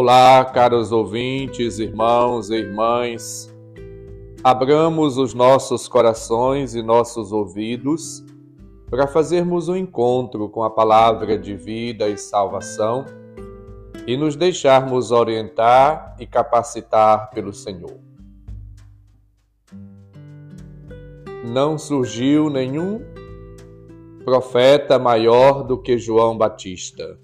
Olá, caros ouvintes, irmãos e irmãs. Abramos os nossos corações e nossos ouvidos para fazermos um encontro com a palavra de vida e salvação e nos deixarmos orientar e capacitar pelo Senhor. Não surgiu nenhum profeta maior do que João Batista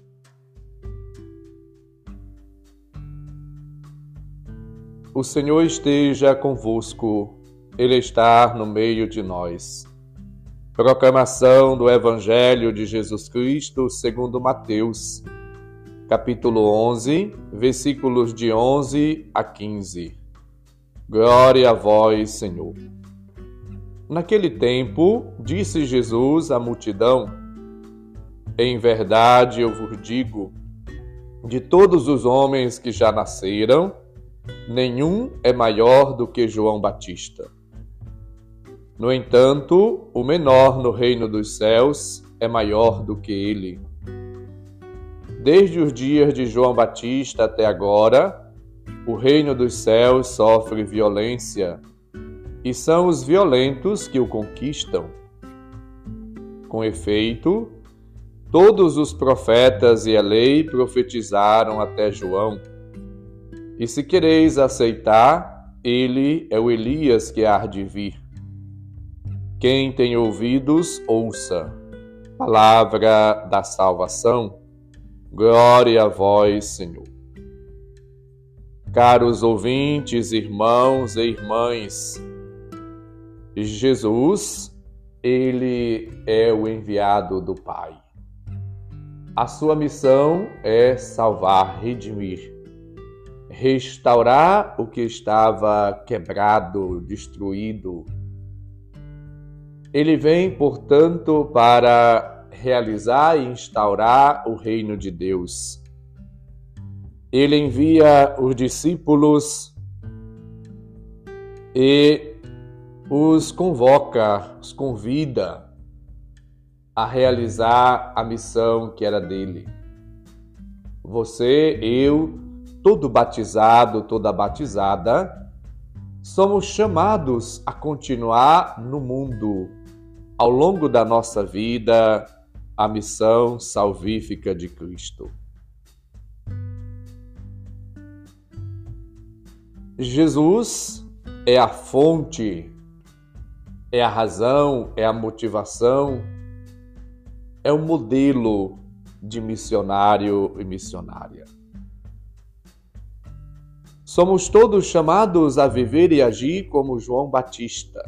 O Senhor esteja convosco, Ele está no meio de nós. Proclamação do Evangelho de Jesus Cristo segundo Mateus, capítulo 11, versículos de 11 a 15. Glória a vós, Senhor. Naquele tempo, disse Jesus à multidão: Em verdade eu vos digo, de todos os homens que já nasceram, nenhum é maior do que João Batista. No entanto, o menor no reino dos céus é maior do que ele. Desde os dias de João Batista até agora, o reino dos céus sofre violência, e são os violentos que o conquistam. Com efeito, todos os profetas e a lei profetizaram até João. E se quereis aceitar, ele é o Elias que há de vir. Quem tem ouvidos, ouça. Palavra da salvação. Glória a vós, Senhor. Caros ouvintes, irmãos e irmãs, Jesus, ele é o enviado do Pai. A sua missão é salvar, redimir restaurar o que estava quebrado, destruído. Ele vem, portanto, para realizar e instaurar o reino de Deus. Ele envia os discípulos e os convoca, os convida a realizar a missão que era dele. Você, eu, todo batizado, toda batizada, somos chamados a continuar no mundo, ao longo da nossa vida, a missão salvífica de Cristo. Jesus é a fonte, é a razão, é a motivação, é o modelo de missionário e missionária. Somos todos chamados a viver e agir como João Batista,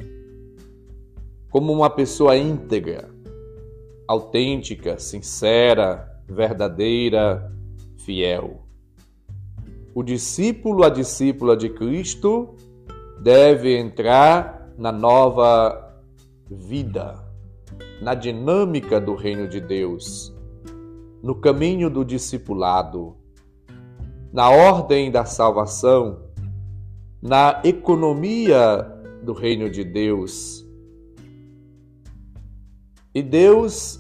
como uma pessoa íntegra, autêntica, sincera, verdadeira, fiel. O discípulo, a discípula de Cristo, deve entrar na nova vida, na dinâmica do reino de Deus, no caminho do discipulado na ordem da salvação, na economia do reino de Deus. E Deus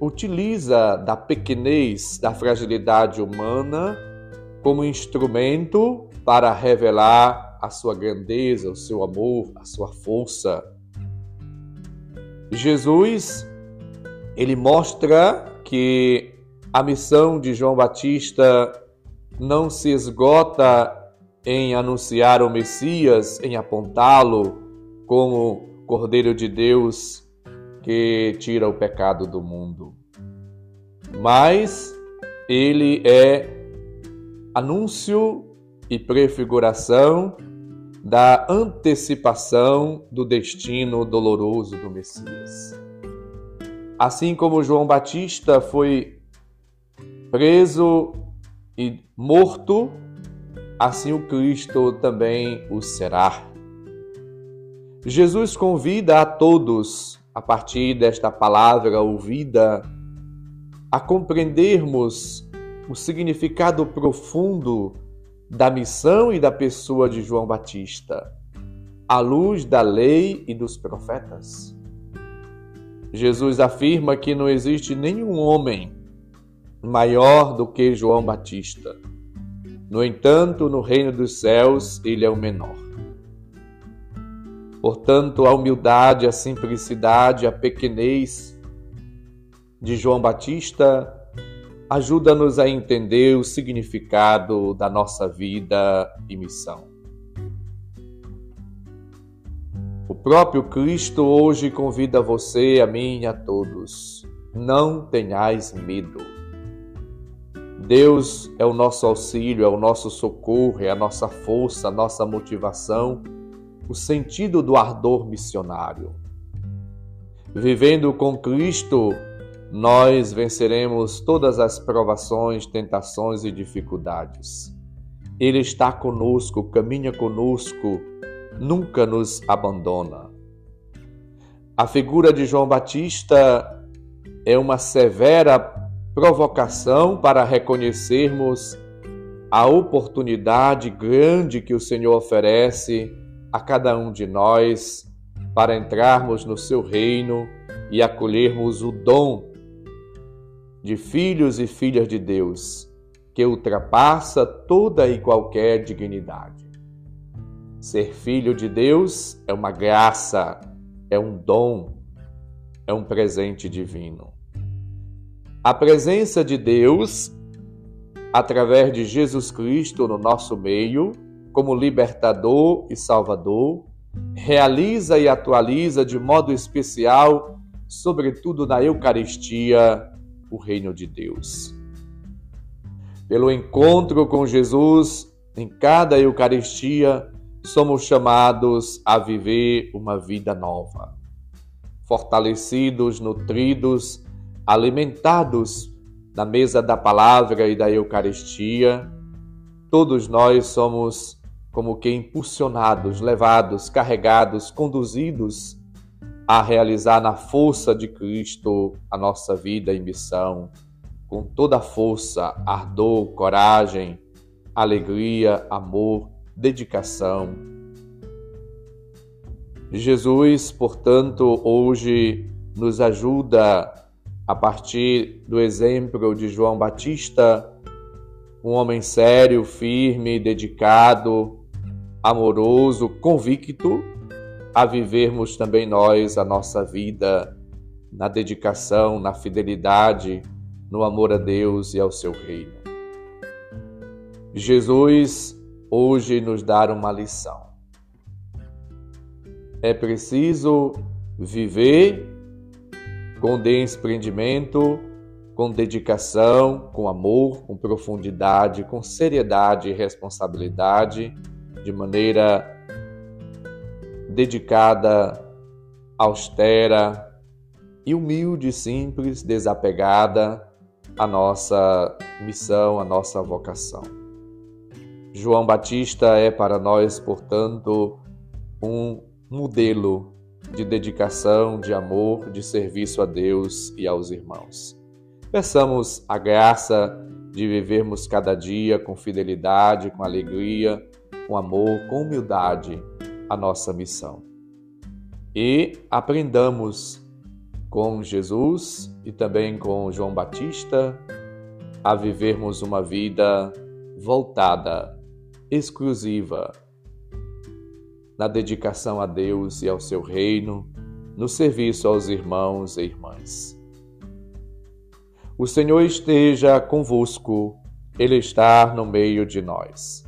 utiliza da pequenez, da fragilidade humana como instrumento para revelar a sua grandeza, o seu amor, a sua força. Jesus, ele mostra que a missão de João Batista não se esgota em anunciar o Messias, em apontá-lo como Cordeiro de Deus que tira o pecado do mundo. Mas ele é anúncio e prefiguração da antecipação do destino doloroso do Messias. Assim como João Batista foi preso e morto, assim o Cristo também o será. Jesus convida a todos, a partir desta palavra ouvida, a compreendermos o significado profundo da missão e da pessoa de João Batista, à luz da lei e dos profetas. Jesus afirma que não existe nenhum homem maior do que João Batista. No entanto, no reino dos céus, ele é o menor. Portanto, a humildade, a simplicidade, a pequenez de João Batista ajuda-nos a entender o significado da nossa vida e missão. O próprio Cristo hoje convida você, a mim e a todos: não tenhais medo. Deus é o nosso auxílio, é o nosso socorro, é a nossa força, a nossa motivação, o sentido do ardor missionário. Vivendo com Cristo, nós venceremos todas as provações, tentações e dificuldades. Ele está conosco, caminha conosco, nunca nos abandona. A figura de João Batista é uma severa provocação para reconhecermos a oportunidade grande que o Senhor oferece a cada um de nós para entrarmos no seu reino e acolhermos o dom de filhos e filhas de Deus, que ultrapassa toda e qualquer dignidade. Ser filho de Deus é uma graça, é um dom, é um presente divino. A presença de Deus, através de Jesus Cristo no nosso meio, como libertador e salvador, realiza e atualiza de modo especial, sobretudo na Eucaristia, o reino de Deus. Pelo encontro com Jesus em cada Eucaristia, somos chamados a viver uma vida nova. Fortalecidos, nutridos, alimentados na mesa da palavra e da Eucaristia, todos nós somos como que impulsionados, levados, carregados, conduzidos a realizar na força de Cristo a nossa vida e missão, com toda a força, ardor, coragem, alegria, amor, dedicação. Jesus, portanto, hoje nos ajuda a partir do exemplo de João Batista, um homem sério, firme, dedicado, amoroso, convicto a vivermos também nós a nossa vida na dedicação, na fidelidade, no amor a Deus e ao seu reino. Jesus hoje nos dá uma lição. É preciso viver com desprendimento, com dedicação, com amor, com profundidade, com seriedade e responsabilidade, de maneira dedicada, austera e humilde, simples, desapegada à nossa missão, à nossa vocação. João Batista é para nós, portanto, um modelo de dedicação, de amor, de serviço a Deus e aos irmãos. Peçamos a graça de vivermos cada dia com fidelidade, com alegria, com amor, com humildade a nossa missão. E aprendamos com Jesus e também com João Batista a vivermos uma vida voltada, exclusiva, na dedicação a Deus e ao seu reino, no serviço aos irmãos e irmãs. O Senhor esteja convosco, Ele está no meio de nós.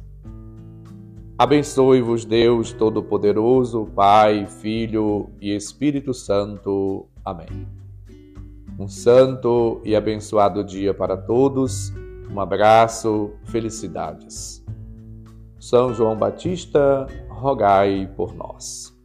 Abençoe-vos, Deus Todo-Poderoso, Pai, Filho e Espírito Santo. Amém. Um santo e abençoado dia para todos. Um abraço, felicidades. São João Batista, rogai por nós.